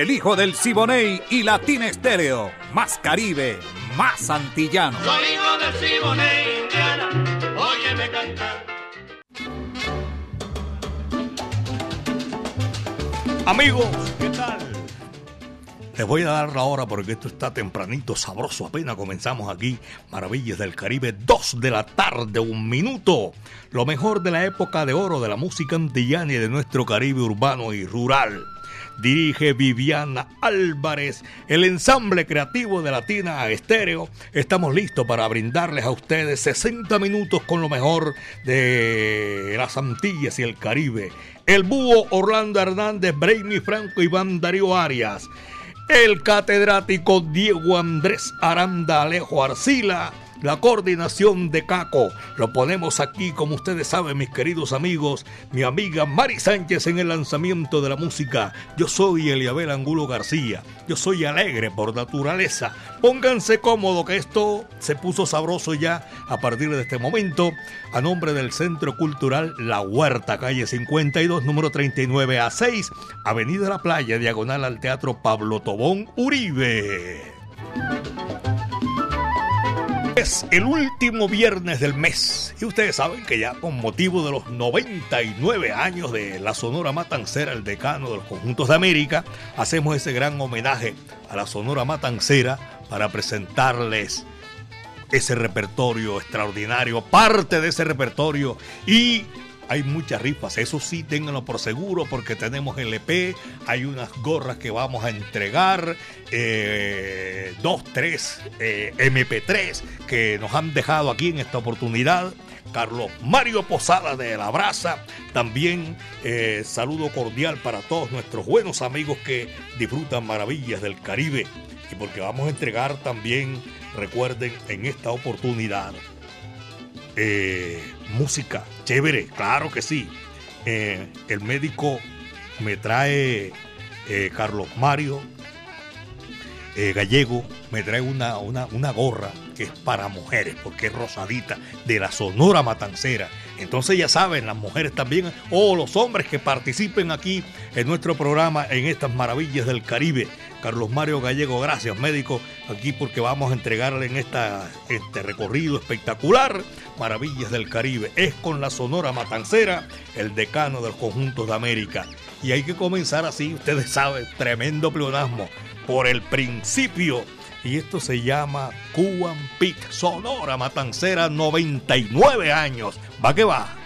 El hijo del Siboney y Latina Estéreo. Más Caribe, más antillano. Soy hijo del Siboney, Indiana. Óyeme cantar. Amigos, ¿qué tal? Les voy a dar la hora porque esto está tempranito, sabroso. Apenas comenzamos aquí. Maravillas del Caribe, 2 de la tarde, un minuto. Lo mejor de la época de oro de la música antillana y de nuestro Caribe urbano y rural. Dirige Viviana Álvarez, el ensamble creativo de Latina Estéreo. Estamos listos para brindarles a ustedes 60 minutos con lo mejor de las Antillas y el Caribe. El búho Orlando Hernández, Brainy Franco, Iván Darío Arias. El catedrático Diego Andrés Aranda Alejo Arcila la coordinación de Caco. Lo ponemos aquí, como ustedes saben, mis queridos amigos, mi amiga Mari Sánchez en el lanzamiento de la música. Yo soy Eliabel Angulo García. Yo soy alegre por naturaleza. Pónganse cómodo que esto se puso sabroso ya a partir de este momento. A nombre del Centro Cultural La Huerta, calle 52, número 39 a 6, Avenida La Playa, diagonal al Teatro Pablo Tobón Uribe. Es el último viernes del mes y ustedes saben que ya con motivo de los 99 años de la Sonora Matancera, el decano de los conjuntos de América, hacemos ese gran homenaje a la Sonora Matancera para presentarles ese repertorio extraordinario, parte de ese repertorio y hay muchas rifas, eso sí, ténganlo por seguro porque tenemos LP, hay unas gorras que vamos a entregar, eh, dos, tres eh, MP3 que nos han dejado aquí en esta oportunidad. Carlos Mario Posada de La Brasa. También eh, saludo cordial para todos nuestros buenos amigos que disfrutan maravillas del Caribe. Y porque vamos a entregar también, recuerden, en esta oportunidad, eh, música, chévere, claro que sí. Eh, el médico me trae eh, Carlos Mario Gallego, me trae una, una gorra que es para mujeres, porque es rosadita, de la Sonora Matancera. Entonces ya saben, las mujeres también, o los hombres que participen aquí en nuestro programa, en estas maravillas del Caribe. Carlos Mario Gallego, gracias médico, aquí porque vamos a entregarle en esta, este recorrido espectacular, Maravillas del Caribe. Es con la Sonora Matancera, el decano del conjunto de América. Y hay que comenzar así, ustedes saben, tremendo pleonasmo, por el principio. Y esto se llama Cuban Peak Sonora Matancera 99 años. Va que va.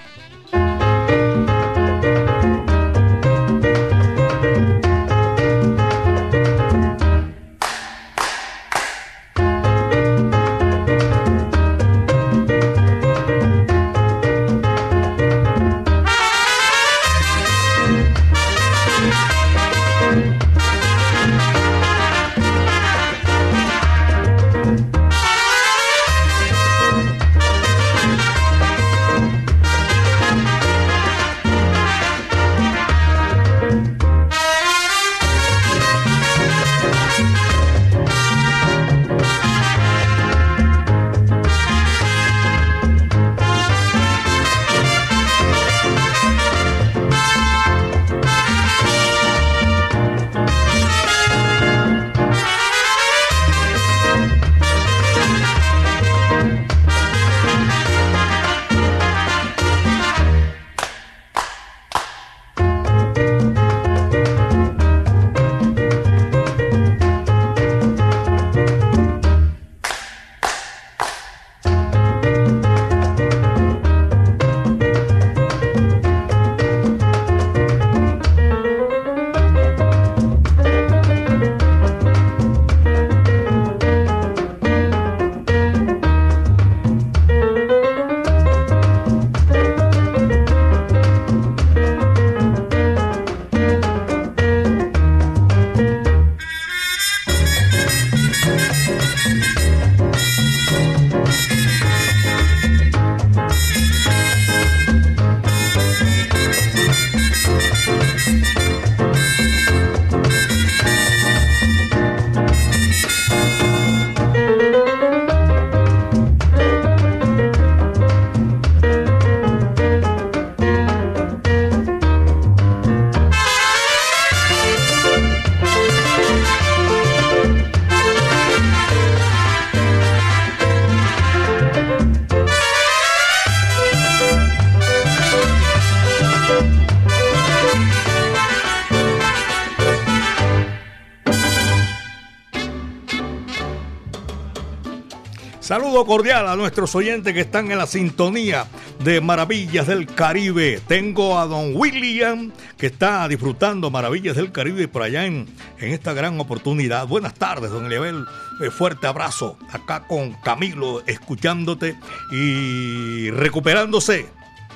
Saludo cordial a nuestros oyentes que están en la sintonía de Maravillas del Caribe. Tengo a don William que está disfrutando Maravillas del Caribe por allá en, en esta gran oportunidad. Buenas tardes, don Eliabel. Eh, fuerte abrazo acá con Camilo escuchándote y recuperándose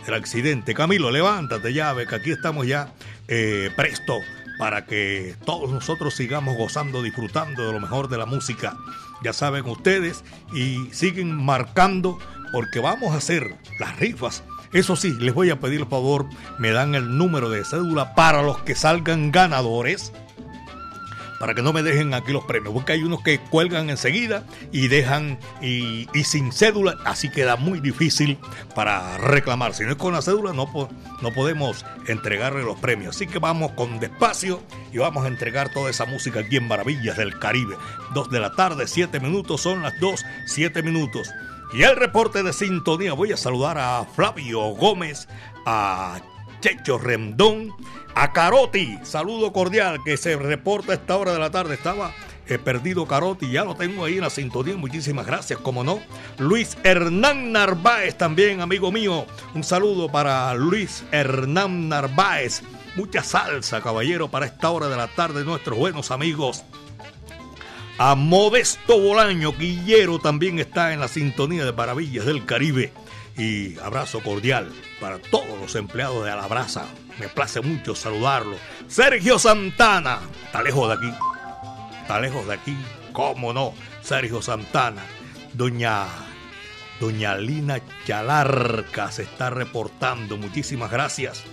del accidente. Camilo, levántate ya, ve que aquí estamos ya eh, presto para que todos nosotros sigamos gozando, disfrutando de lo mejor de la música ya saben ustedes, y siguen marcando porque vamos a hacer las rifas. Eso sí, les voy a pedir el favor, me dan el número de cédula para los que salgan ganadores para que no me dejen aquí los premios, porque hay unos que cuelgan enseguida y dejan y, sin cédula, así queda muy difícil para reclamar. Si no es con la cédula, no, no podemos entregarle los premios. Así que vamos con despacio y vamos a entregar toda esa música aquí en Maravillas del Caribe. Dos de la tarde, siete minutos, son las dos, siete minutos. Y el reporte de sintonía, voy a saludar a Flavio Gómez, a Checho Rendón, a Caroti, saludo cordial que se reporta a esta hora de la tarde. Estaba he perdido Caroti, ya lo tengo ahí en la sintonía. Muchísimas gracias, como no. Luis Hernán Narváez también, amigo mío. Un saludo para Luis Hernán Narváez. Mucha salsa, caballero, para esta hora de la tarde, nuestros buenos amigos. A Modesto Bolaño, Guillero también está en la sintonía de Maravillas del Caribe y abrazo cordial para todos los empleados de Alabraza. Me place mucho saludarlo. Sergio Santana, está lejos de aquí, está lejos de aquí, cómo no, Sergio Santana. Doña, doña Lina Chalarca se está reportando, muchísimas gracias.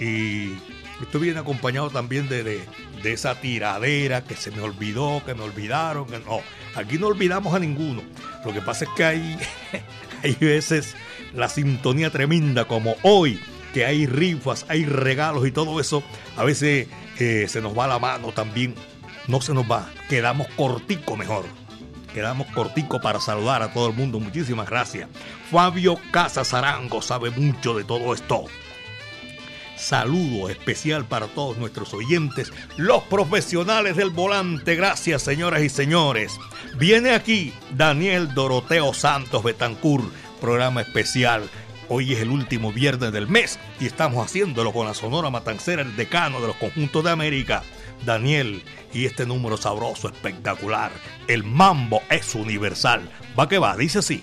Y estoy bien acompañado también de, de, de esa tiradera que se me olvidó, que me olvidaron. No, aquí no olvidamos a ninguno. Lo que pasa es que hay, hay veces la sintonía tremenda como hoy, que hay rifas, hay regalos y todo eso, a veces eh, se nos va la mano también. No se nos va, quedamos cortico mejor. Quedamos cortico para saludar a todo el mundo. Muchísimas gracias. Fabio Casas Arango sabe mucho de todo esto. Saludo especial para todos nuestros oyentes, los profesionales del volante. Gracias, señoras y señores. Viene aquí Daniel Doroteo Santos Betancur programa especial. Hoy es el último viernes del mes y estamos haciéndolo con la Sonora Matancera, el decano de los conjuntos de América, Daniel. Y este número sabroso, espectacular. El mambo es universal. Va que va, dice así.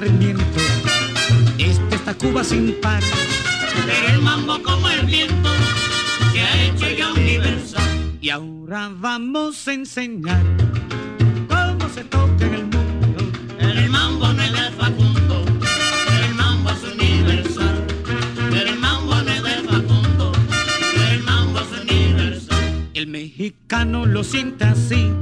Sarmiento, este está Cuba sin par. Pero el mambo como el viento se ha hecho ya universal. Y ahora vamos a enseñar cómo se toca en el mundo. El mambo no es de Facundo, el mambo es universal. El mambo no es de Facundo, el mambo es universal. El mexicano lo siente así.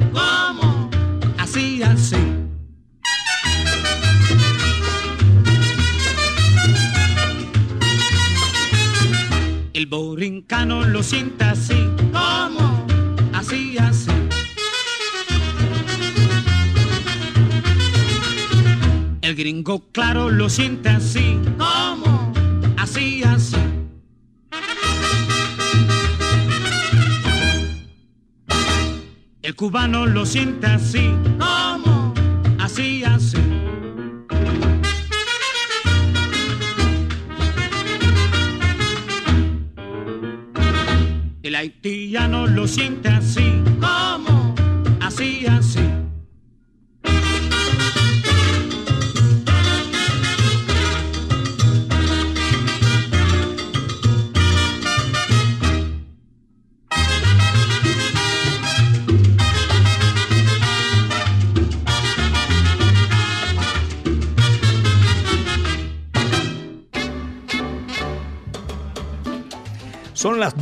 mexicano lo sienta así. ¿Cómo? Así, así. El gringo, claro, lo sienta así. ¿Cómo? Así, así. El cubano lo sienta así. ¿Cómo? El haitiano lo siente así.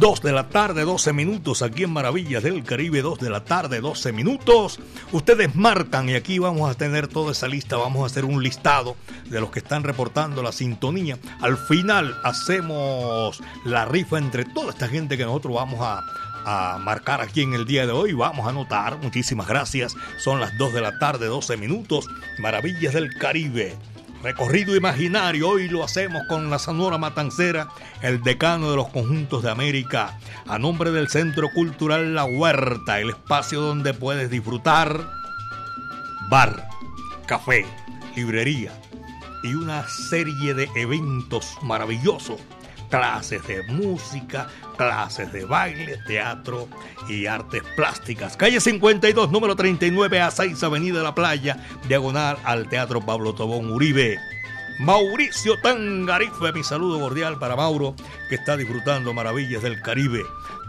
2 de la tarde, 12 minutos, aquí en Maravillas del Caribe, 2 de la tarde, 12 minutos. Ustedes marcan y aquí vamos a tener toda esa lista, vamos a hacer un listado de los que están reportando la sintonía. Al final hacemos la rifa entre toda esta gente que nosotros vamos a, a marcar aquí en el día de hoy. Vamos a anotar, muchísimas gracias. Son las 2 de la tarde, 12 minutos, Maravillas del Caribe. Recorrido imaginario, hoy lo hacemos con la Sonora Matancera, el decano de los conjuntos de América, a nombre del Centro Cultural La Huerta, el espacio donde puedes disfrutar. Bar, café, librería y una serie de eventos maravillosos clases de música, clases de baile, teatro y artes plásticas. Calle 52, número 39 a 6, Avenida la Playa, diagonal al Teatro Pablo Tobón Uribe. Mauricio Tangarife, mi saludo cordial para Mauro, que está disfrutando maravillas del Caribe.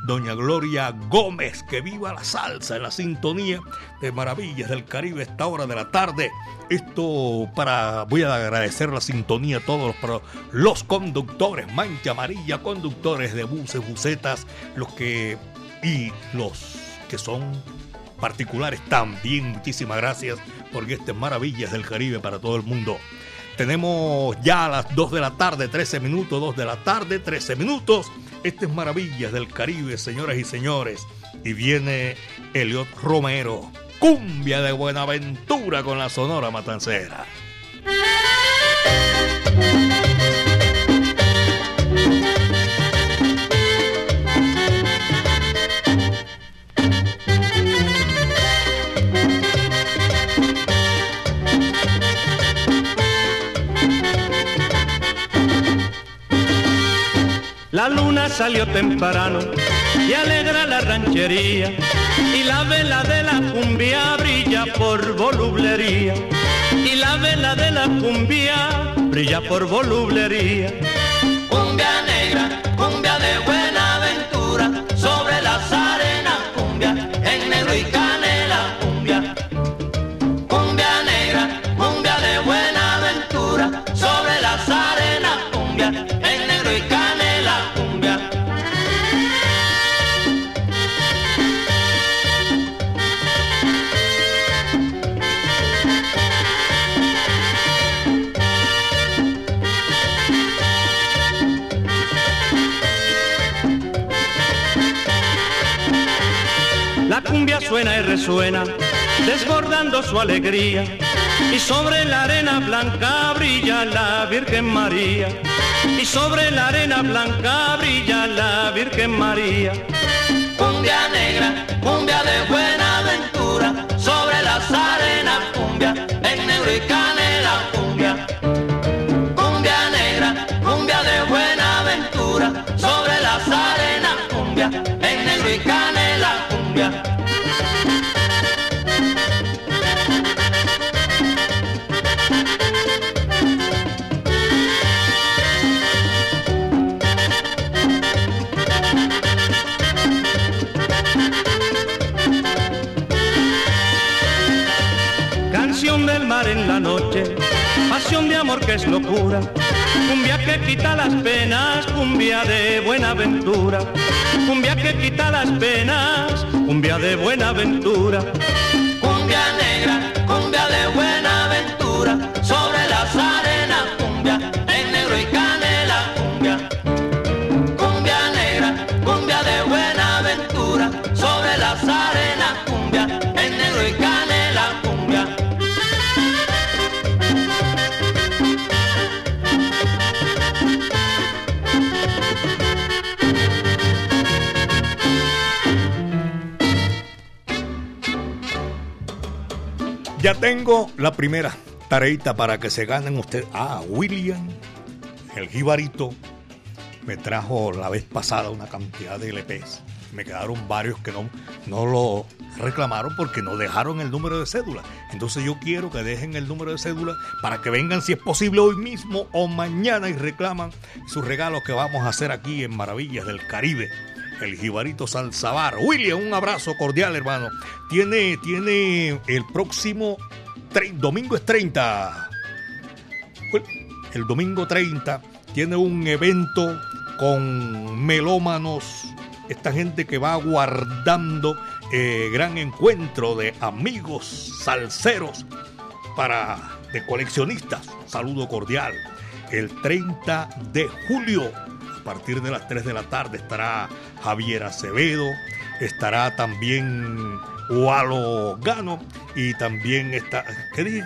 Doña Gloria Gómez, que viva la salsa en la sintonía de Maravillas del Caribe esta hora de la tarde. Esto para, voy a agradecer la sintonía a todos los, conductores, mancha amarilla, conductores de buses, busetas, los que, y los que son particulares también. Muchísimas gracias porque este es Maravillas del Caribe para todo el mundo. Tenemos ya a las 2 de la tarde, 13 minutos, 2 de la tarde, 13 minutos. Este es Maravillas del Caribe, señoras y señores. Y viene Eliot Romero, cumbia de Buenaventura con la Sonora Matancera. Salió temprano y alegra la ranchería y la vela de la cumbia brilla por volublería y la vela de la cumbia brilla por volublería. Suena y resuena, desbordando su alegría. Y sobre la arena blanca brilla la Virgen María. Y sobre la arena blanca brilla la Virgen María. Cumbia negra, cumbia de buena aventura, sobre las arenas cumbia, en negro y canela cumbia. Cumbia negra, cumbia de buena aventura, sobre las arenas cumbia, en negro y canela pasión de amor que es locura. Cumbia que quita las penas, cumbia de buena aventura. Cumbia que quita las penas, cumbia de buena aventura. Ya tengo la primera tareita para que se ganen ustedes. Ah, William, el jibarito, me trajo la vez pasada una cantidad de LPs. Me quedaron varios que no, no lo reclamaron porque no dejaron el número de cédula. Entonces yo quiero que dejen el número de cédula para que vengan si es posible hoy mismo o mañana y reclaman sus regalos que vamos a hacer aquí en Maravillas del Caribe. El Jibarito Salzabar. William, un abrazo cordial, hermano. Tiene, tiene el próximo domingo es 30. El domingo 30 tiene un evento con melómanos, esta gente que va guardando eh, gran encuentro de amigos salseros para de coleccionistas. Saludo cordial. El 30 de julio, partir de las 3 de la tarde, estará Javier Acevedo, estará también Walo Gano y también está. ¿Qué dije?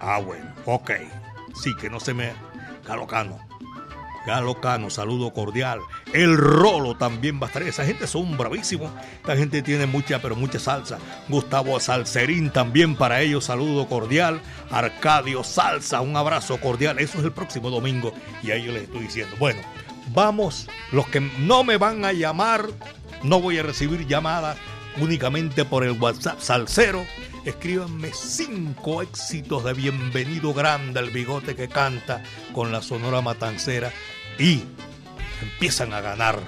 Ah, bueno, ok. Sí, que no se me. Galocano. Galocano, saludo cordial. El Rolo también va a estar. Esa gente son bravísimos. Esta gente tiene mucha, pero mucha salsa. Gustavo Salcerín también para ellos, saludo cordial. Arcadio Salsa, un abrazo cordial. Eso es el próximo domingo y a ellos les estoy diciendo. Bueno, vamos. Los que no me van a llamar, no voy a recibir llamadas únicamente por el WhatsApp Salcero. Escríbanme cinco éxitos de Bienvenido Grande, el bigote que canta con la Sonora Matancera y empiezan a ganar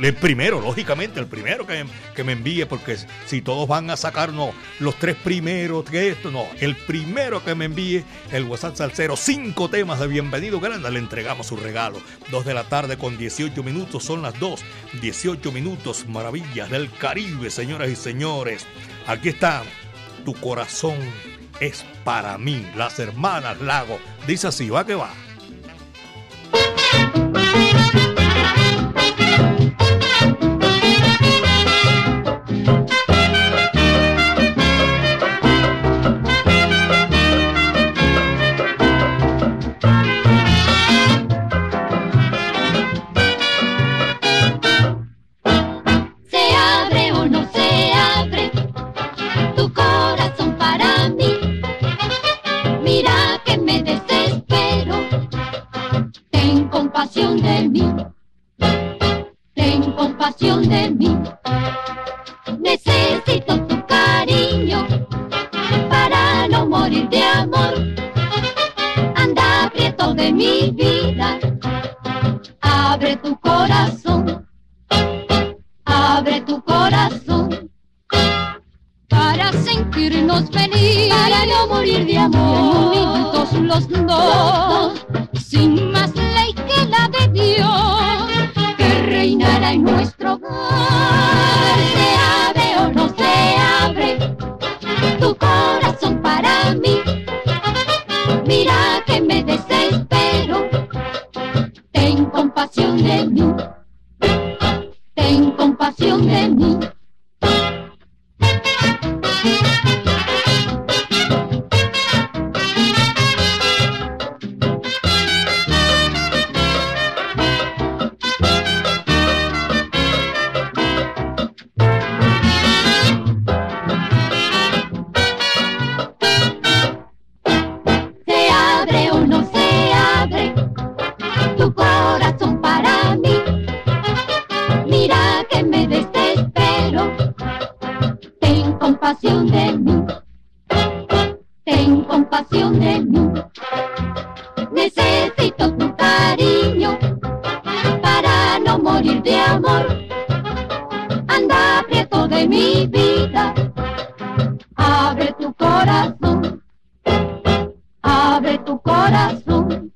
el primero, lógicamente, el primero que, que, me envíe, porque si todos van a sacar, no, los tres primeros, que esto, no, el primero que me envíe el WhatsApp Salcero, cinco temas de Bienvenido Grande, le entregamos su regalo. Dos de la tarde con 18 minutos, son las dos, 18 minutos, maravillas del Caribe, señoras y señores. Aquí está, tu corazón es para mí, las hermanas Lago. Dice así, va que va. Thank you. abre tu corazón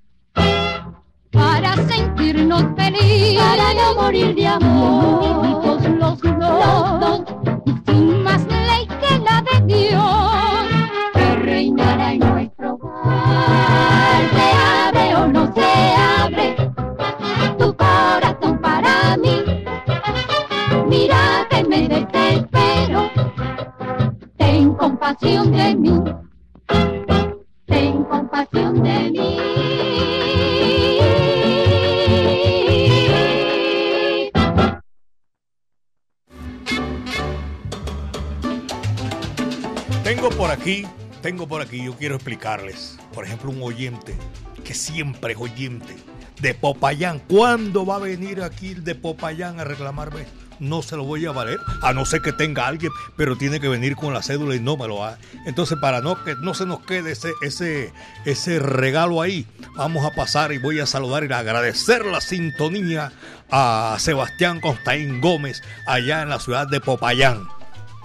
para sentirnos felices, para no morir de amor, vivos los dos, y sin más ley que la de Dios, que reinará en nuestro hogar. Se abre o no se abre tu corazón para mí. Mira que me desespero, ten compasión de mí. Yo quiero explicarles, por ejemplo, un oyente que siempre es oyente de Popayán. ¿Cuándo va a venir aquí de Popayán a reclamarme? No se lo voy a valer, a no ser que tenga alguien, pero tiene que venir con la cédula y no me lo va. Entonces, para no que no se nos quede ese, ese, ese regalo ahí, vamos a pasar y voy a saludar y agradecer la sintonía a Sebastián Constaín Gómez allá en la ciudad de Popayán.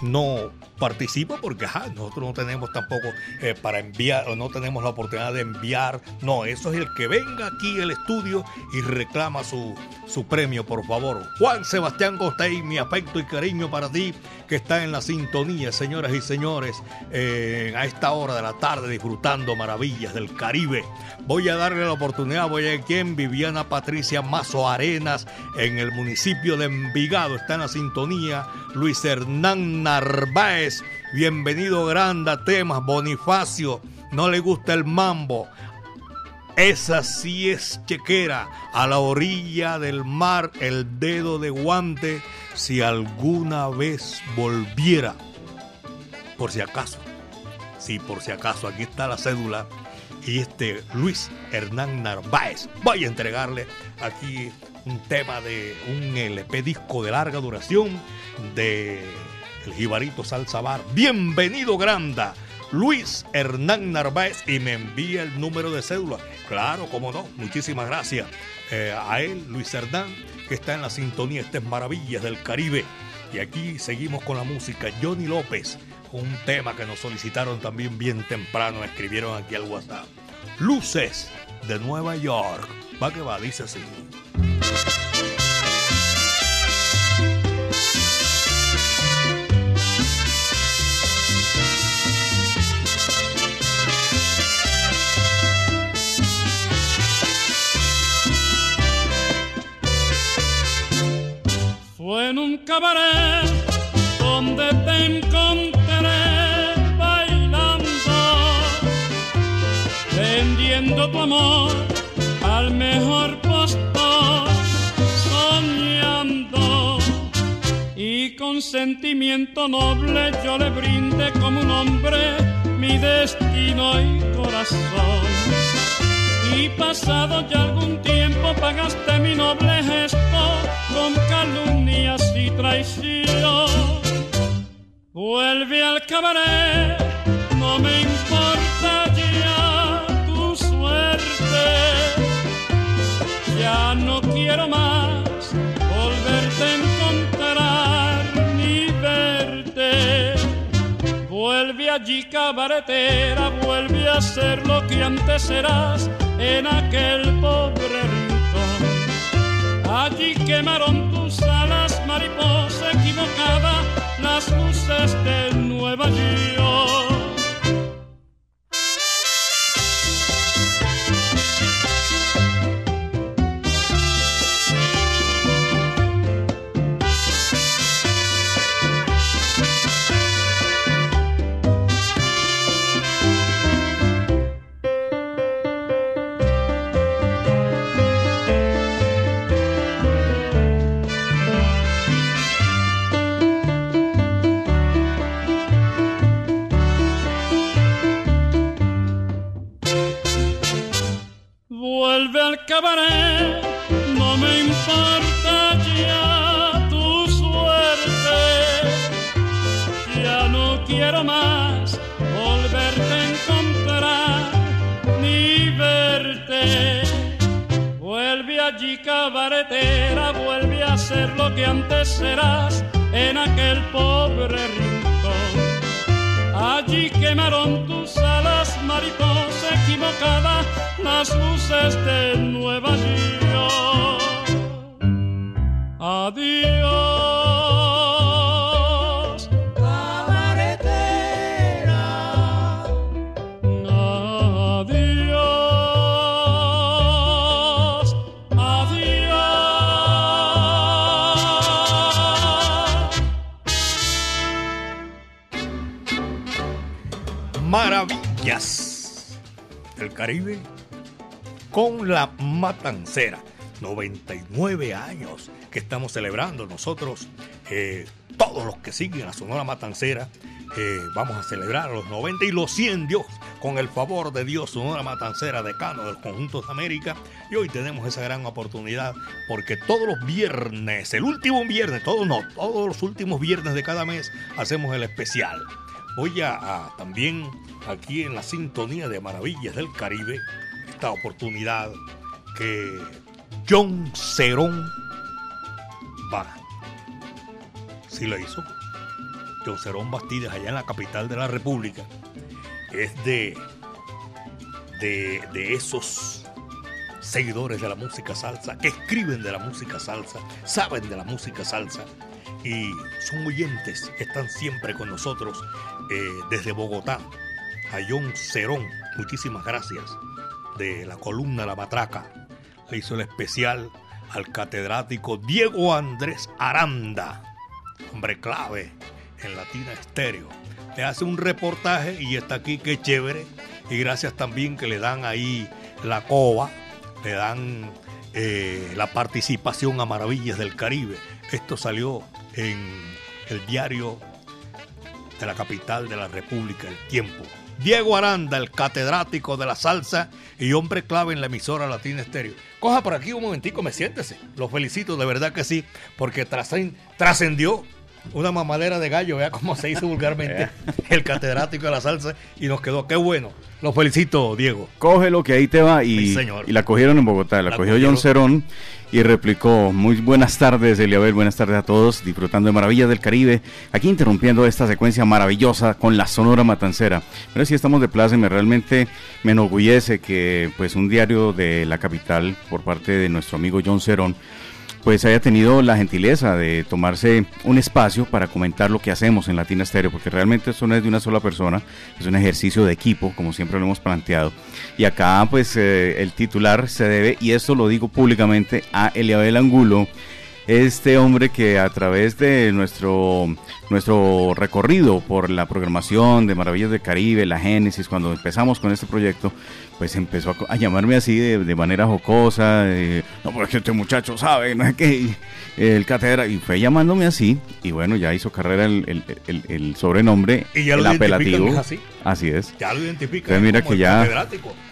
No participo porque nosotros no tenemos tampoco eh, para enviar o no tenemos la oportunidad de enviar. No, eso es el que venga aquí al estudio y reclama su, su premio, por favor. Juan Sebastián Costey, mi afecto y cariño para ti que está en la sintonía, señoras y señores, eh, a esta hora de la tarde disfrutando maravillas del Caribe. Voy a darle la oportunidad, voy a quien Viviana Patricia Mazo Arenas en el municipio de Envigado está en la sintonía. Luis Hernán Narváez, bienvenido Granda Temas, Bonifacio, no le gusta el mambo. Esa sí es chequera, a la orilla del mar, el dedo de guante, si alguna vez volviera. Por si acaso, sí, por si acaso, aquí está la cédula y este Luis Hernán Narváez. Voy a entregarle aquí un tema de un LP disco de larga duración de El Jibarito Salsa Bar. Bienvenido, Granda. Luis Hernán Narváez y me envía el número de cédula. Claro, cómo no. Muchísimas gracias eh, a él, Luis Hernán, que está en la sintonía Estas Maravillas del Caribe. Y aquí seguimos con la música. Johnny López, un tema que nos solicitaron también bien temprano, escribieron aquí al WhatsApp. Luces de Nueva York. Va que va, dice así. Fue en un cabaret donde te encontré bailando, vendiendo tu amor al mejor postor, soñando. Y con sentimiento noble yo le brindé como un hombre mi destino y corazón. Y pasado ya algún tiempo pagaste mi noble gesto con calumnias y traición. Vuelve al cabaret, no me importa ya tu suerte. Ya no quiero más volverte a encontrar ni verte. Vuelve allí cabaretera, vuelve a ser lo que antes eras en aquel pobre rincón. Allí quemaron tus alas, mariposa equivocada, las luces de Nueva York. No me importa ya tu suerte. Ya no quiero más volverte a encontrar ni verte. Vuelve allí cabaretera, vuelve a ser lo que antes eras en aquel pobre rincón. Allí quemaron tus alas, mariposa equivocada, las luces de Nueva York. Adiós, Caribe con la Matancera. 99 años que estamos celebrando nosotros, eh, todos los que siguen la Sonora Matancera, eh, vamos a celebrar los 90 y los 100, Dios, con el favor de Dios, Sonora Matancera, decano del conjunto de América. Y hoy tenemos esa gran oportunidad porque todos los viernes, el último viernes, todos no, todos los últimos viernes de cada mes hacemos el especial. Voy a, también aquí en la sintonía de Maravillas del Caribe, esta oportunidad que John Cerón va. Sí lo hizo. John Cerón Bastidas, allá en la capital de la República, es de, de, de esos seguidores de la música salsa, que escriben de la música salsa, saben de la música salsa y son oyentes, están siempre con nosotros eh, desde Bogotá. A John Cerón, muchísimas gracias de la columna La Matraca. Le hizo el especial al catedrático Diego Andrés Aranda, hombre clave en Latina Estéreo. Le hace un reportaje y está aquí, qué chévere. Y gracias también que le dan ahí la coba, le dan eh, la participación a Maravillas del Caribe. Esto salió en el diario de la capital de la República, El Tiempo. Diego Aranda, el catedrático de la salsa y hombre clave en la emisora Latina Estéreo. Coja por aquí un momentico, me siéntese. Los felicito, de verdad que sí, porque trascendió una mamadera de gallo, vea cómo se hizo vulgarmente el catedrático de la salsa y nos quedó, qué bueno. Los felicito, Diego. Cógelo que ahí te va y, y la cogieron en Bogotá, la, cogió John Cerón y replicó, muy buenas tardes Eliabel, buenas tardes a todos, disfrutando de Maravillas del Caribe, aquí interrumpiendo esta secuencia maravillosa con la Sonora Matancera. Pero si estamos de plaza y me realmente me enorgullece que pues un diario de la capital por parte de nuestro amigo John Cerón pues haya tenido la gentileza de tomarse un espacio para comentar lo que hacemos en Latina Estéreo, porque realmente esto no es de una sola persona, es un ejercicio de equipo, como siempre lo hemos planteado. Y acá pues eh, el titular se debe, y esto lo digo públicamente, a Eliabel Angulo, este hombre que a través de nuestro, nuestro recorrido por la programación de Maravillas del Caribe, la Génesis, cuando empezamos con este proyecto, pues empezó a, llamarme así de, manera jocosa, no, porque este muchacho sabe, no es que el cátedra, y fue llamándome así, y bueno, ya hizo carrera el, el, el, sobrenombre, ¿Y el apelativo. así? así es. Ya lo identifica. Entonces mira que ya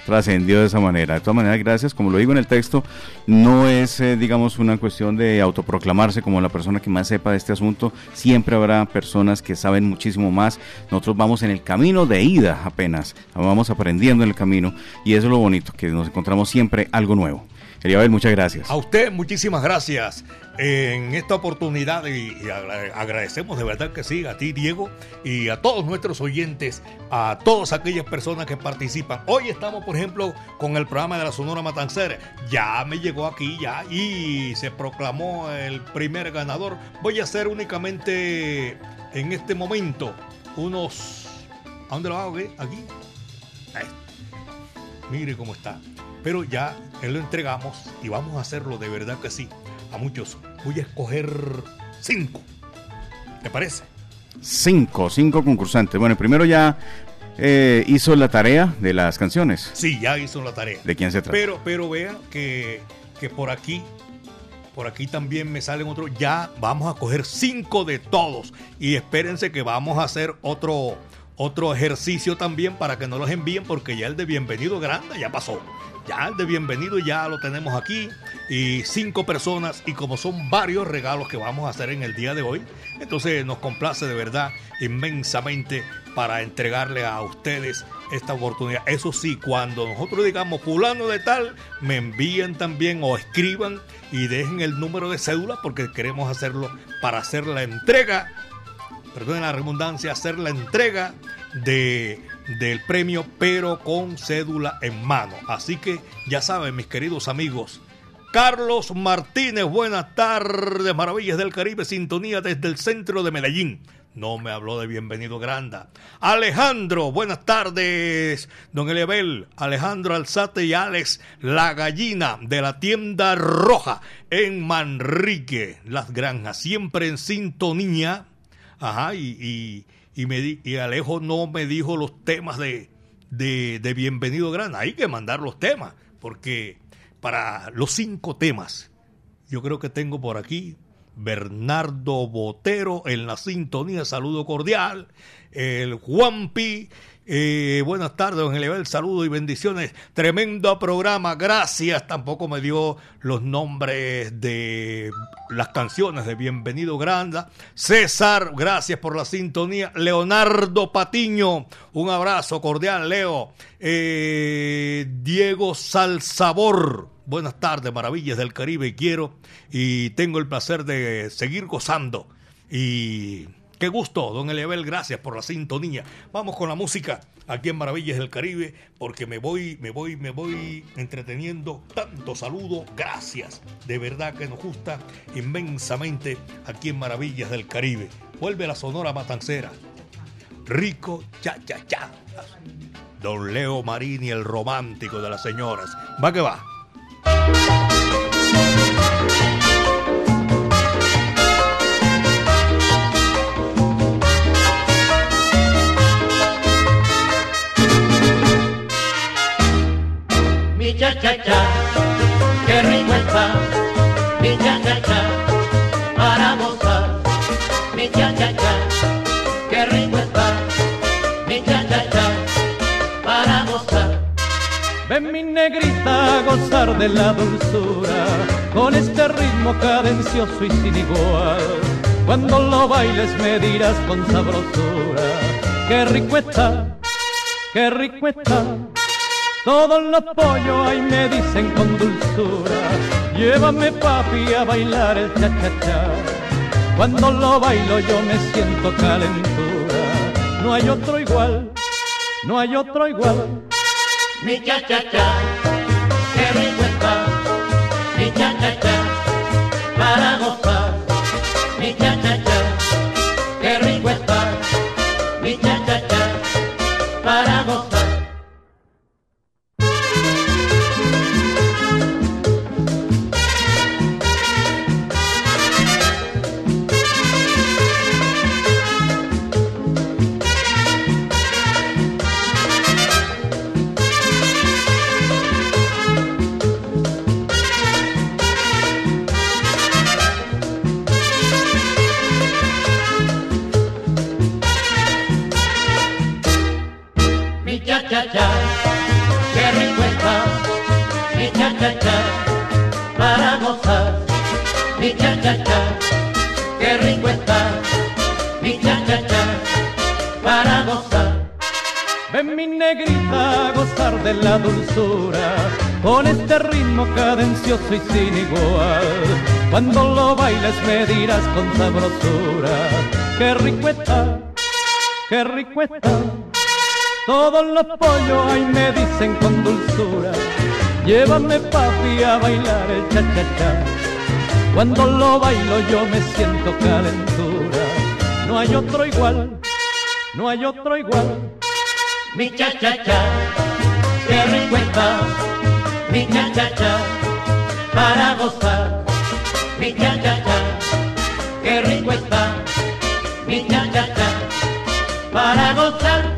trascendió de esa manera. De todas maneras, gracias, como lo digo en el texto, no es, eh, digamos, una cuestión de autoproclamarse como la persona que más sepa de este asunto, siempre habrá personas que saben muchísimo más. Nosotros vamos en el camino de ida apenas, vamos aprendiendo en el camino y eso es lo bonito, que nos encontramos siempre algo nuevo. Eliabel, muchas gracias. A usted, muchísimas gracias en esta oportunidad y, agradecemos de verdad que sí, a ti Diego y a todos nuestros oyentes, a todas aquellas personas que participan. Hoy estamos, por ejemplo, con el programa de la Sonora Matancera. Ya me llegó aquí ya y se proclamó el primer ganador. Voy a hacer únicamente en este momento unos... ¿A dónde lo hago? Aquí. Mire cómo está. Pero ya él lo entregamos y vamos a hacerlo de verdad que sí. A muchos. Voy a escoger cinco. ¿Te parece? Cinco, cinco concursantes. Bueno, primero ya eh, hizo la tarea de las canciones. Sí, ya hizo la tarea. ¿De quién se trata? Pero, pero vea que, que por aquí, por aquí también me salen otros. Ya vamos a coger cinco de todos. Y espérense que vamos a hacer otro, otro ejercicio también para que no los envíen porque ya el de bienvenido grande ya pasó. Ya el de bienvenido ya lo tenemos aquí y cinco personas y como son varios regalos que vamos a hacer en el día de hoy, entonces nos complace de verdad inmensamente para entregarle a ustedes esta oportunidad. Eso sí, cuando nosotros digamos fulano de tal, me envíen también o escriban y dejen el número de cédula porque queremos hacerlo para hacer la entrega, perdón la redundancia, hacer la entrega de del premio, pero con cédula en mano. Así que ya saben, mis queridos amigos, Carlos Martínez, buenas tardes, Maravillas del Caribe, sintonía desde el centro de Medellín. No me habló de bienvenido Granda. Alejandro, buenas tardes. Don Eliabel, Alejandro Alzate y Alex La Gallina de la tienda roja en Manrique, Las Granjas, siempre en sintonía. Ajá, y y, me y Alejo no me dijo los temas de, de, Bienvenido Gran. Hay que mandar los temas, porque para los cinco temas, yo creo que tengo por aquí Bernardo Botero en la sintonía, saludo cordial. El Juanpi eh, buenas tardes, don Eliabel. Saludos y bendiciones. Tremendo programa. Gracias. Tampoco me dio los nombres de las canciones de Bienvenido Granda. César, gracias por la sintonía. Leonardo Patiño, un abrazo cordial, Leo. Eh, Diego Salsabor. Buenas tardes, maravillas del Caribe. Quiero y tengo el placer de seguir gozando. Y Qué gusto, don Eliabel, gracias por la sintonía. Vamos con la música aquí en Maravillas del Caribe, porque me voy, me voy, me voy entreteniendo. Tanto saludo, gracias. De verdad que nos gusta inmensamente aquí en Maravillas del Caribe. Vuelve la Sonora Matancera. Rico, cha, cha, cha. Don Leo Marini, el romántico de las señoras. Va que va. Cha cha cha, qué rico está, mi cha cha cha, para gozar, mi cha cha cha, qué rico está, mi cha cha cha, para gozar. Ven mi negrita a gozar de la dulzura, con este ritmo cadencioso y sin igual. Cuando lo bailes me dirás con sabrosura, qué rico está, qué rico está todos los pollos ahí me dicen con dulzura, llévame papi a bailar el cha-cha-cha. Cuando lo bailo yo me siento calentura, no hay otro igual, no hay otro igual. Mi cha-cha-cha, qué rico está, mi cha-cha-cha, para gozar. Mi cha-cha-cha, qué rico está, mi cha-cha-cha, para gozar. cadencioso y sin igual. Cuando lo bailes me dirás con sabrosura, qué rico está, qué rico está. Todos los pollos ahí me dicen con dulzura, llévame papi a bailar el cha-cha-cha. Cuando lo bailo yo me siento calentura, no hay otro igual, no hay otro igual. Mi cha-cha-cha qué mi cha-cha-cha para gozar. Mi cha-cha-cha, qué rico está mi cha-cha-cha para gozar.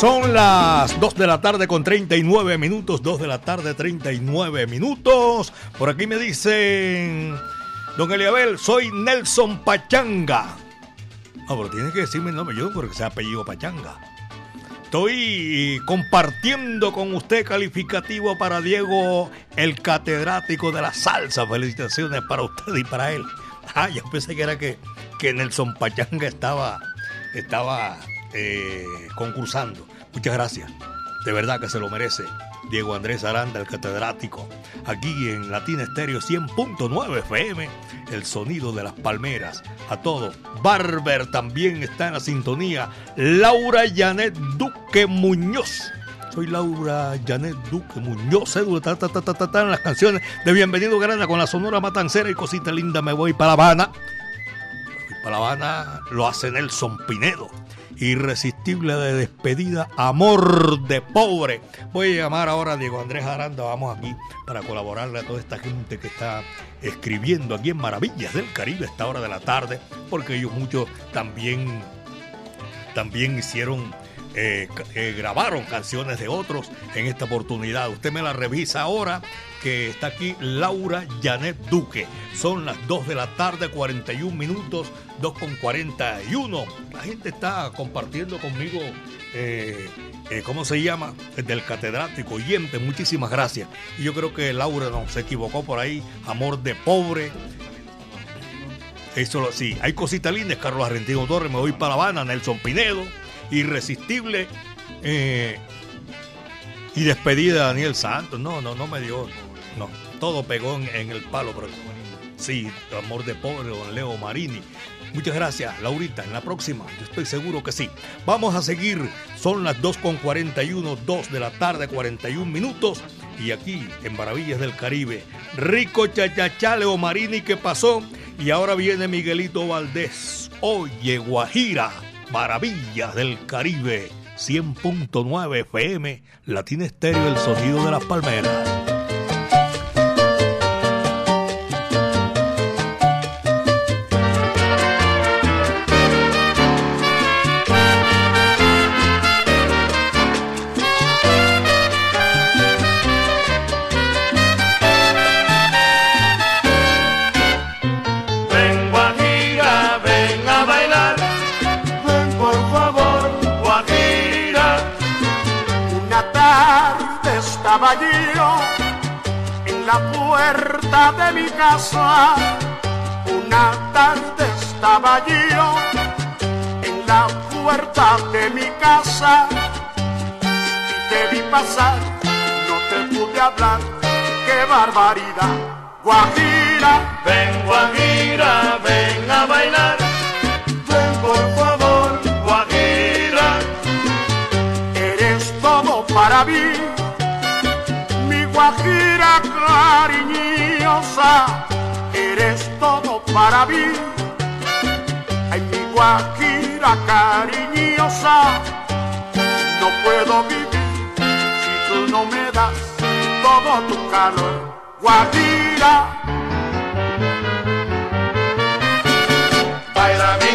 Son las 2 de la tarde con 39 minutos, 2 de la tarde 39 minutos. Por aquí me dicen, don Eliabel, soy Nelson Pachanga. No, pero tiene que decirme el nombre yo porque sea apellido Pachanga. Estoy compartiendo con usted calificativo para Diego, el catedrático de la salsa. Felicitaciones para usted y para él. Ah, yo pensé que era que, que Nelson Pachanga estaba, estaba eh, concursando. Muchas gracias. De verdad que se lo merece. Diego Andrés Aranda, el catedrático, aquí en Latina Estéreo 100.9 FM, el sonido de las palmeras. A todos. Barber también está en la sintonía. Laura Janet Duque Muñoz. Soy Laura Janet Duque Muñoz, cédula, ta, ta, ta, ta, ta, en las canciones de Bienvenido Grana con la Sonora Matancera y cosita linda, me voy para La Habana. Para La Habana lo hace Nelson Pinedo irresistible de despedida, Amor de Pobre. Voy a llamar ahora a Diego Andrés Aranda, vamos aquí para colaborarle a toda esta gente que está escribiendo aquí en Maravillas del Caribe a esta hora de la tarde, porque ellos muchos también, también hicieron eh, eh, grabaron canciones de otros en esta oportunidad. Usted me la revisa ahora que está aquí Laura Janet Duque. Son las 2 de la tarde, 41 minutos, 2 con 41. La gente está compartiendo conmigo, eh, ¿cómo se llama? Del catedrático Yente. Muchísimas gracias. Y yo creo que Laura no se equivocó por ahí. Amor de pobre. Eso sí, hay cositas lindas. Carlos Argentino Torres, me voy para La Habana. Nelson Pinedo irresistible eh, y despedida de Daniel Santos. No, no, no me dio. No, todo pegó en, el palo. Pero, sí, amor de pobre, don Leo Marini. Muchas gracias, Laurita. En la próxima, yo estoy seguro que sí. Vamos a seguir. Son las 2.41, 2 de la tarde, 41 minutos. Y aquí, en Maravillas del Caribe, Rico Chachachá, Leo Marini, ¿qué pasó? Y ahora viene Miguelito Valdés. Oye, Guajira. Maravillas del Caribe, 100.9 FM, Latina Estéreo, el sonido de las palmeras. De mi casa. Una tarde estaba yo en la puerta de mi casa y te vi pasar, no te pude hablar, qué barbaridad. Guajira, ven Guajira, ven a bailar, ven por favor, Guajira. Eres todo para mí guajira eres todo para mí. Ay, mi guajira cariñosa, no puedo vivir si tú no me das todo tu calor. Guajira. Baila mi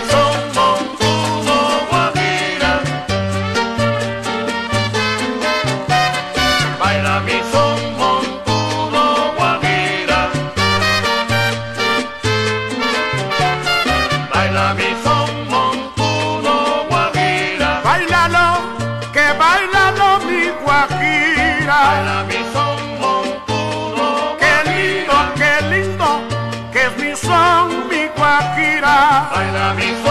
de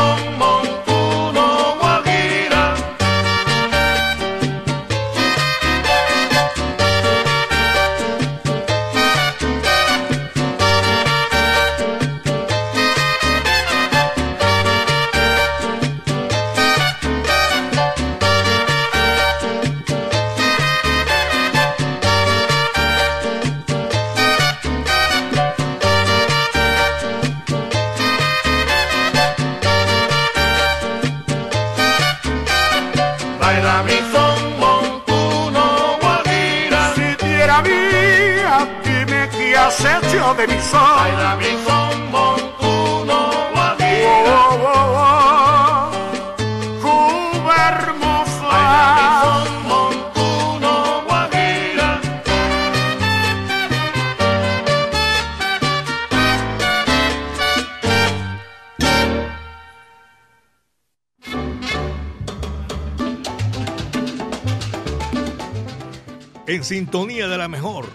sintonía de la mejor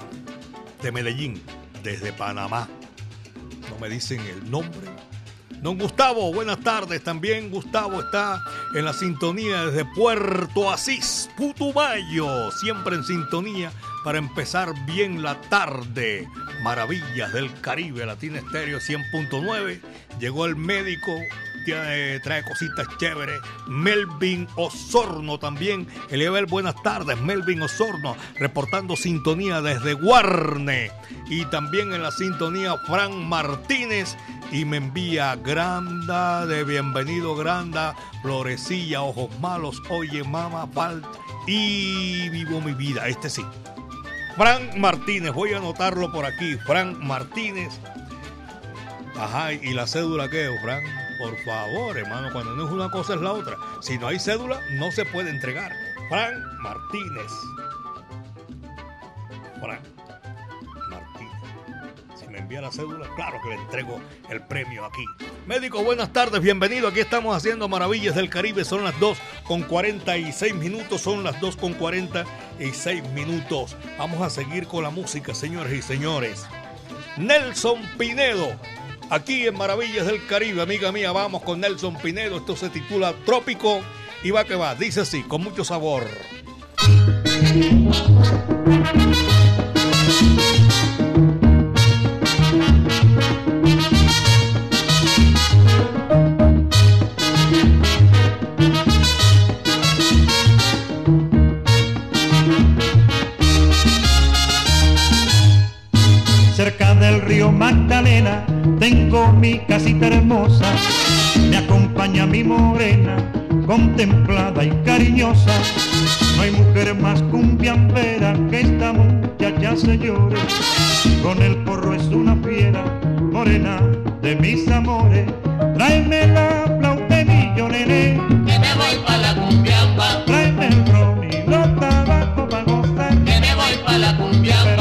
de Medellín desde Panamá. No me dicen el nombre. Don Gustavo, buenas tardes. También Gustavo está en la sintonía desde Puerto Asís, Putumayo. Siempre en sintonía para empezar bien la tarde. Maravillas del Caribe, Latina Estéreo 100.9. Llegó el médico tiene, trae cositas chéveres. Melvin Osorno también. Eliabel, buenas tardes. Melvin Osorno, reportando sintonía desde Guarne. Y también en la sintonía Fran Martínez. Y me envía Granda de bienvenido Granda, Florecilla, Ojos Malos, Oye Mama, Falt y Vivo mi vida. Este sí. Frank Martínez, voy a anotarlo por aquí. Frank Martínez. Ajá, ¿y la cédula qué, Frank? Por favor, hermano, cuando no es una cosa es la otra. Si no hay cédula, no se puede entregar. Frank Martínez. Frank Martínez. Si me envía la cédula, claro que le entrego el premio aquí. Médico, buenas tardes, bienvenido. Aquí estamos haciendo Maravillas del Caribe. Son las 2 con 46 minutos. Son las 2 con 46 minutos. Vamos a seguir con la música, señores y señores. Nelson Pinedo. Aquí en Maravillas del Caribe, amiga mía, vamos con Nelson Pinedo. Esto se titula Trópico y va que va. Dice así, con mucho sabor. Tengo mi casita hermosa, me acompaña mi morena, contemplada y cariñosa. No hay mujer más cumbiambera que esta muchacha señores, con el porro es una fiera, morena de mis amores. Tráeme la flauta de mi nene, que me voy pa' la cumbiamba. Tráeme el ron y los tabacos pa' gozar, que me voy pa' la cumbiamba.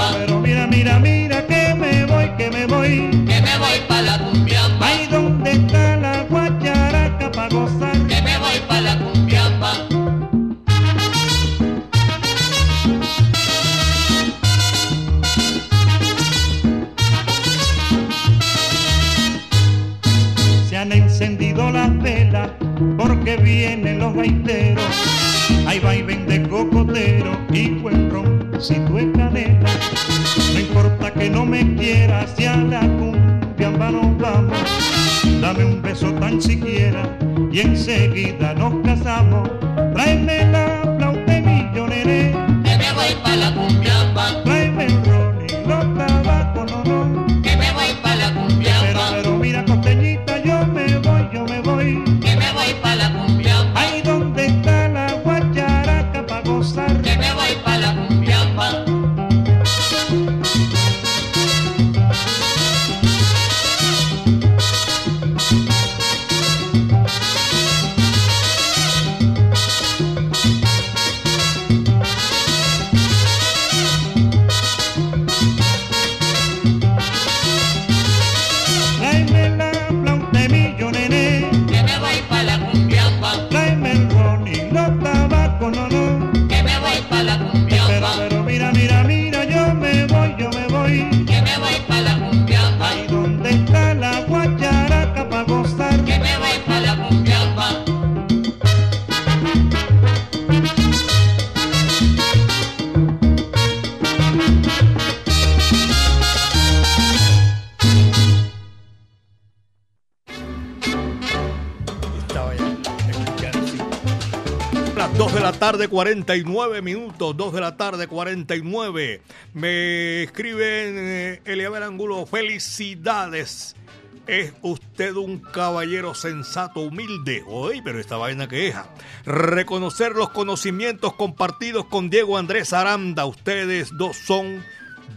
49 minutos. 2 de la tarde, 49. Me escriben eh, Eliabel Angulo. Felicidades. Es usted un caballero sensato, humilde. Oye, pero esta vaina que es. Reconocer los conocimientos compartidos con Diego Andrés Aranda. Ustedes dos son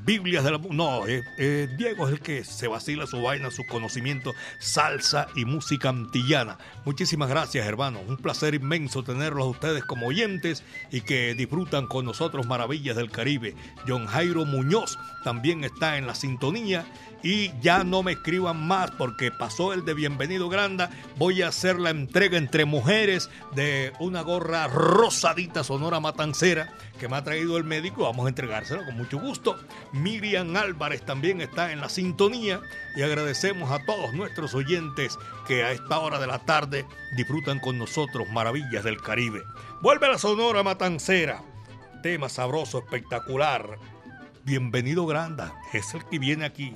Biblias de la... No, eh, eh, Diego es el que se vacila su vaina, su conocimiento, salsa y música antillana. Muchísimas gracias, hermano. Un placer inmenso tenerlos ustedes como oyentes y que disfrutan con nosotros Maravillas del Caribe. John Jairo Muñoz también está en la sintonía. Y ya no me escriban más porque pasó el de Bienvenido Granda. Voy a hacer la entrega entre mujeres de una gorra rosadita sonora matancera que me ha traído el médico. Vamos a entregársela con mucho gusto. Miriam Álvarez también está en la sintonía. Y agradecemos a todos nuestros oyentes que a esta hora de la tarde disfrutan con nosotros Maravillas del Caribe. Vuelve la sonora matancera. Tema sabroso, espectacular. Bienvenido Granda. Es el que viene aquí.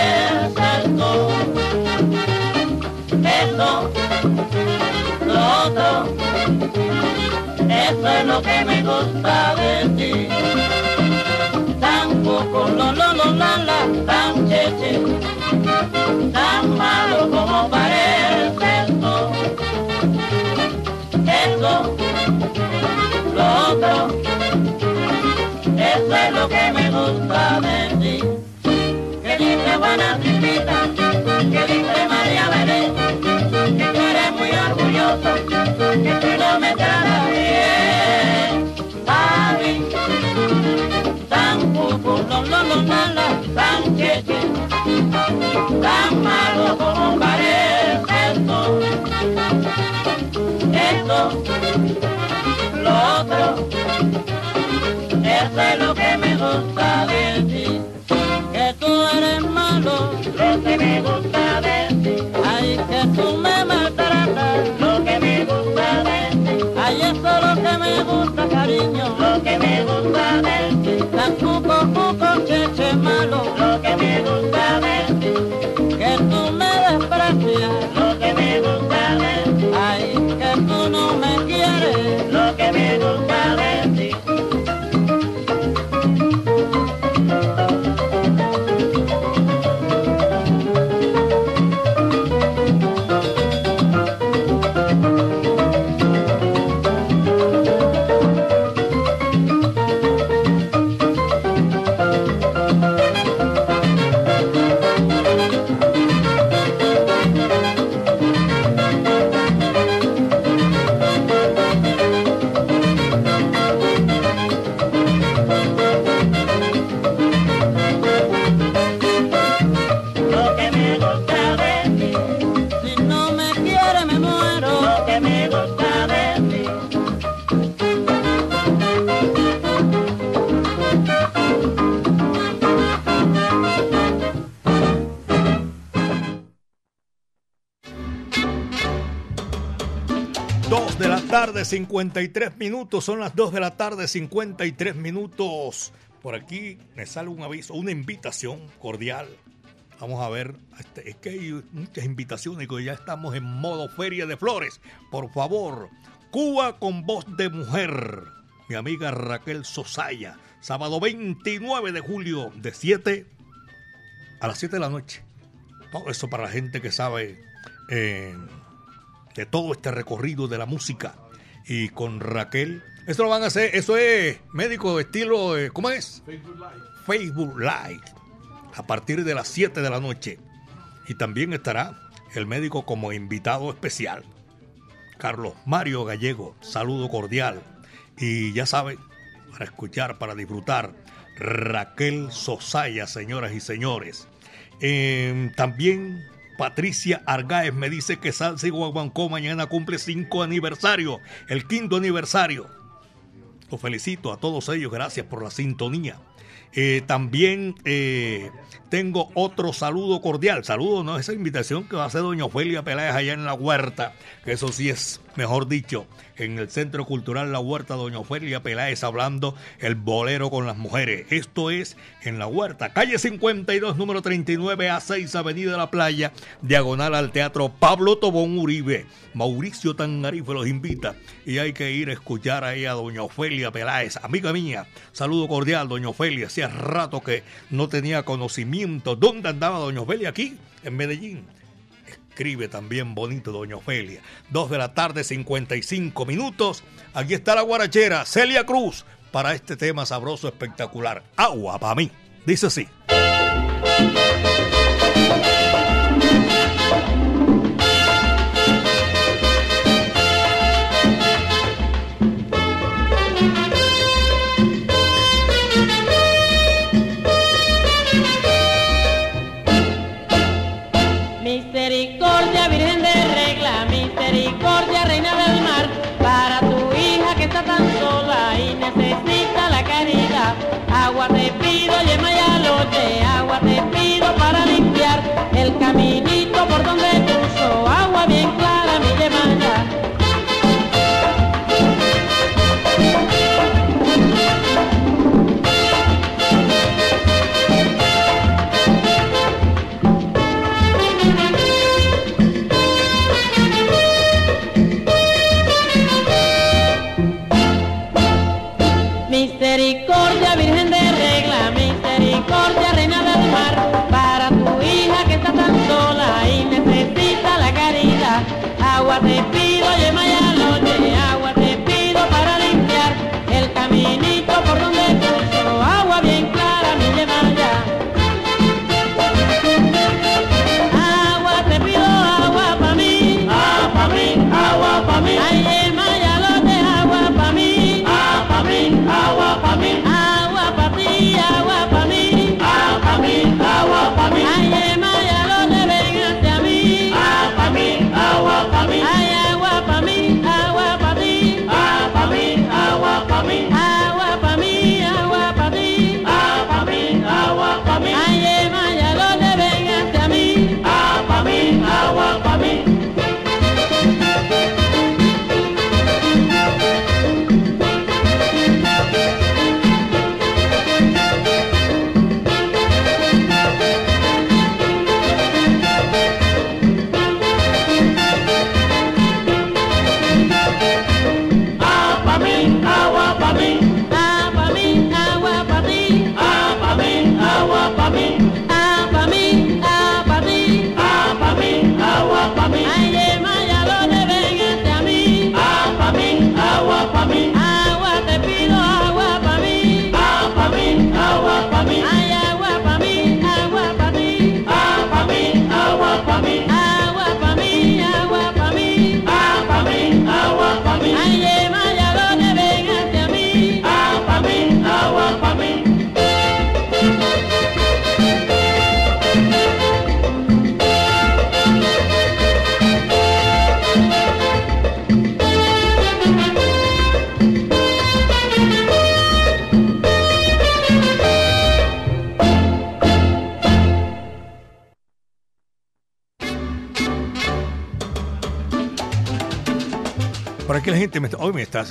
Eso es lo que me gusta de ti. Tan poco, lo, lo, lo, la, la, tan cheche, tan malo como parece esto. Eso, lo otro, eso es lo que me gusta de ti. Que dice Juana Tripita, que dice María Belén, que tú eres muy orgulloso, que tú no me tratas bien. lo, lo, lo, mala, tan cheche, tan malo como parece esto, esto, lo otro, eso es lo que me gusta de 53 minutos, son las 2 de la tarde, 53 minutos. Por aquí me sale un aviso, una invitación cordial. Vamos a ver, este, es que hay muchas invitaciones y ya estamos en modo feria de flores. Por favor, Cuba con voz de mujer. Mi amiga Raquel Sosaya, sábado 29 de julio, de 7 a las 7 de la noche. Todo eso para la gente que sabe eh, de todo este recorrido de la música y con Raquel. Eso lo van a hacer, eso es médico estilo, ¿cómo es? Facebook Live. Facebook Live. A partir de las 7 de la noche. Y también estará el médico como invitado especial. Carlos Mario Gallego, saludo cordial. Y ya saben, para escuchar, para disfrutar, Raquel Sosaya, señoras y señores. Em, también Patricia Argáez me dice que Salsa y Guaguancó mañana cumple cinco aniversario, el quinto aniversario. Los felicito a todos ellos, gracias por la sintonía. Eh, también eh, tengo otro saludo cordial. Saludo, no esa invitación que va a hacer doña Ofelia Peláez allá en la huerta, que eso sí es, mejor dicho, en el Centro Cultural La Huerta, doña Ofelia Peláez hablando el bolero con las mujeres. Esto es en La Huerta, calle 52, número 39 a 6, Avenida La Playa, diagonal al Teatro Pablo Tobón Uribe. Mauricio Tangarife los invita y hay que ir a escuchar ahí a doña Ofelia Peláez, amiga mía. Saludo cordial, doña Ofelia. Hacía rato que no tenía conocimiento. ¿Dónde andaba doña Ofelia? Aquí, en Medellín escribe también bonito Doña Ofelia. Dos de la tarde, 55 minutos. Aquí está la guarachera Celia Cruz para este tema sabroso, espectacular. Agua para mí. Dice así. Hoy me está,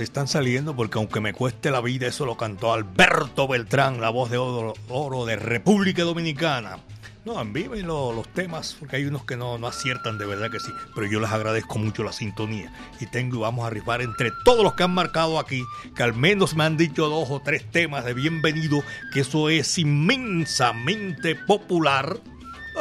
se están saliendo porque aunque me cueste la vida, eso lo cantó Alberto Beltrán, la voz de oro, de República Dominicana. No, envíen los temas, porque hay unos que no, no aciertan, de verdad que sí. Pero yo les agradezco mucho la sintonía. Y tengo, vamos a rifar entre todos los que han marcado aquí, que al menos me han dicho dos o tres temas de bienvenido, que eso es inmensamente popular.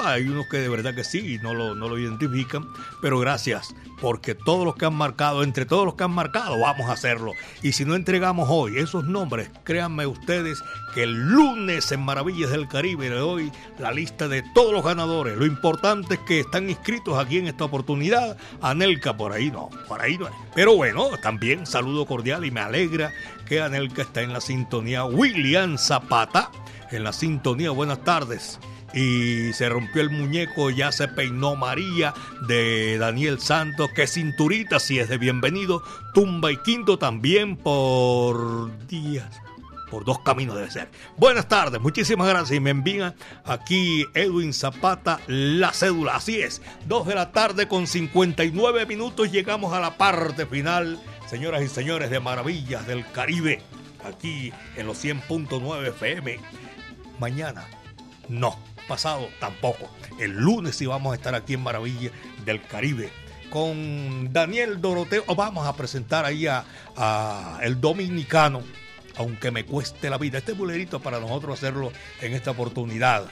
Hay unos que de verdad que sí, no lo, no lo identifican, pero gracias porque todos los que han marcado, entre todos los que han marcado, vamos a hacerlo. Y si no entregamos hoy esos nombres, créanme ustedes que el lunes en Maravillas del Caribe le doy la lista de todos los ganadores. Lo importante es que están inscritos aquí en esta oportunidad. Anelka, por ahí no, por ahí no. Pero bueno, también saludo cordial y me alegra que Anelka está en la sintonía. William Zapata en la sintonía. Buenas tardes y se rompió el muñeco, ya se peinó María de Daniel Santos, que cinturita si es de bienvenido, tumba y quinto también por días. Por dos caminos debe ser. Buenas tardes, muchísimas gracias. Y me envían aquí Edwin Zapata la cédula. Así es, dos de la tarde con 59 minutos. Llegamos a la parte final, señoras y señores, de Maravillas del Caribe. Aquí en los 100.9 FM. Mañana, no pasado tampoco. El lunes sí vamos a estar aquí en Maravilla del Caribe con Daniel Doroteo. Vamos a presentar ahí a, el dominicano, aunque me cueste la vida. Este bulerito para nosotros hacerlo en esta oportunidad.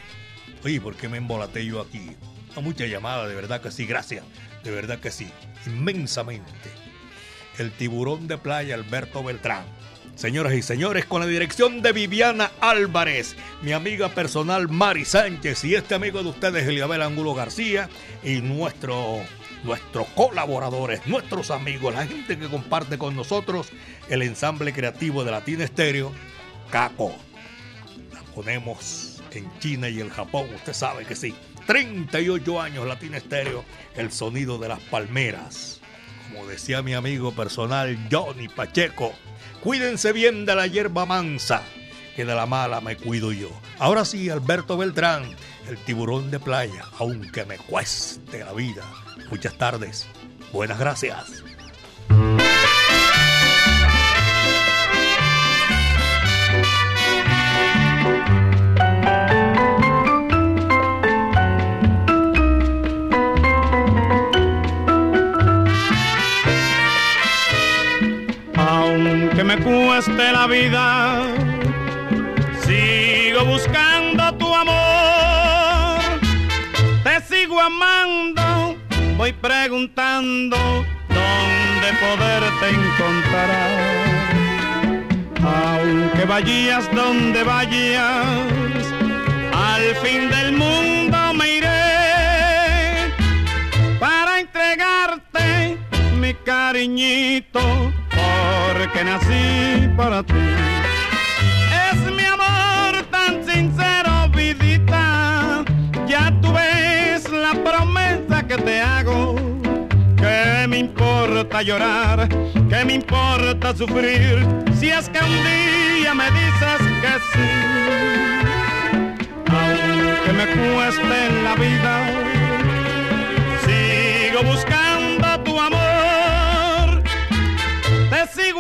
Oye, ¿por qué me embolaté yo aquí? No, mucha llamada, de verdad que sí, gracias. De verdad que sí, inmensamente. El tiburón de playa Alberto Beltrán Señoras y señores, con la dirección de Viviana Álvarez, mi amiga personal Mari Sánchez y este amigo de ustedes, Eliabel Angulo García, y nuestro, nuestros colaboradores, nuestros amigos, la gente que comparte con nosotros el ensamble creativo de Latina Estéreo, Caco. La ponemos en China y el Japón, usted sabe que sí. 38 años Latina Estéreo, el sonido de las palmeras. Decía mi amigo personal Johnny Pacheco, Cuídense bien de la hierba mansa. que de la mala me cuido yo. Ahora sí, Alberto Beltrán, el tiburón de playa, aunque me cueste la vida. Muchas tardes. Buenas gracias. Vida, sigo buscando tu amor. Te sigo amando, voy preguntando dónde poderte encontrar. Aunque vayas donde vayas, al fin del mundo me iré para entregarte mi cariñito porque nací para ti. Es mi amor tan sincero, vidita. Ya tú ves la promesa que te hago. Que me importa llorar, que me importa sufrir, si es que un día me dices que sí. Aunque me cueste la vida, sigo buscando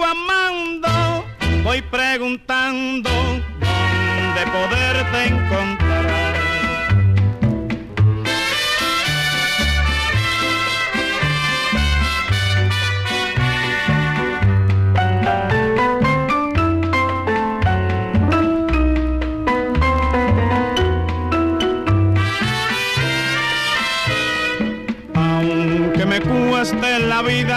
amando, voy preguntando dónde poderte encontrar. Aunque me cueste la vida,